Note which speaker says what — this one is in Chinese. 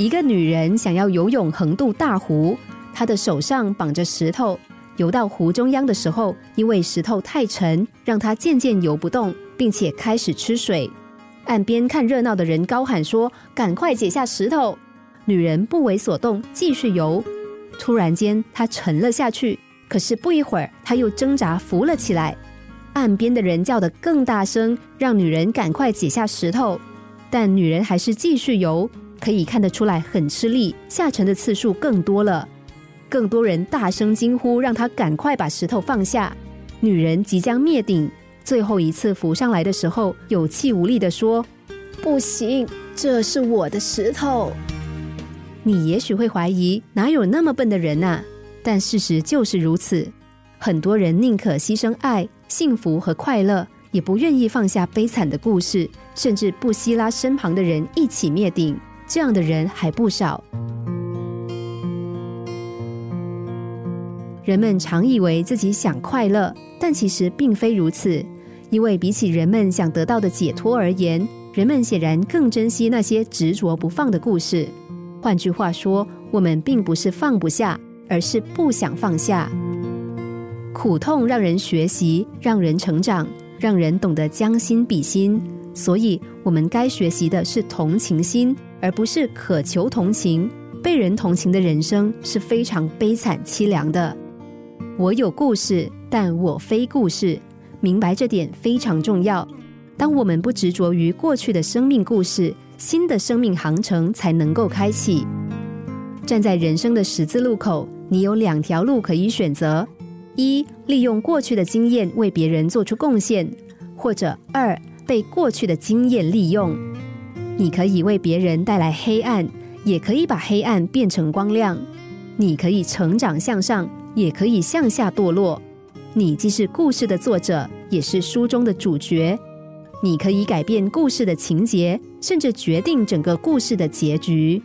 Speaker 1: 一个女人想要游泳横渡大湖，她的手上绑着石头。游到湖中央的时候，因为石头太沉，让她渐渐游不动，并且开始吃水。岸边看热闹的人高喊说：“赶快解下石头！”女人不为所动，继续游。突然间，她沉了下去。可是不一会儿，她又挣扎浮了起来。岸边的人叫得更大声，让女人赶快解下石头。但女人还是继续游，可以看得出来很吃力，下沉的次数更多了。更多人大声惊呼，让他赶快把石头放下。女人即将灭顶，最后一次浮上来的时候，有气无力地说：“不行，这是我的石头。”你也许会怀疑，哪有那么笨的人啊？但事实就是如此。很多人宁可牺牲爱、幸福和快乐，也不愿意放下悲惨的故事，甚至不惜拉身旁的人一起灭顶。这样的人还不少。人们常以为自己想快乐，但其实并非如此。因为比起人们想得到的解脱而言，人们显然更珍惜那些执着不放的故事。换句话说，我们并不是放不下，而是不想放下。苦痛让人学习，让人成长，让人懂得将心比心。所以，我们该学习的是同情心，而不是渴求同情。被人同情的人生是非常悲惨凄凉的。我有故事，但我非故事。明白这点非常重要。当我们不执着于过去的生命故事，新的生命航程才能够开启。站在人生的十字路口，你有两条路可以选择：一，利用过去的经验为别人做出贡献；或者二，被过去的经验利用。你可以为别人带来黑暗，也可以把黑暗变成光亮。你可以成长向上。也可以向下堕落。你既是故事的作者，也是书中的主角。你可以改变故事的情节，甚至决定整个故事的结局。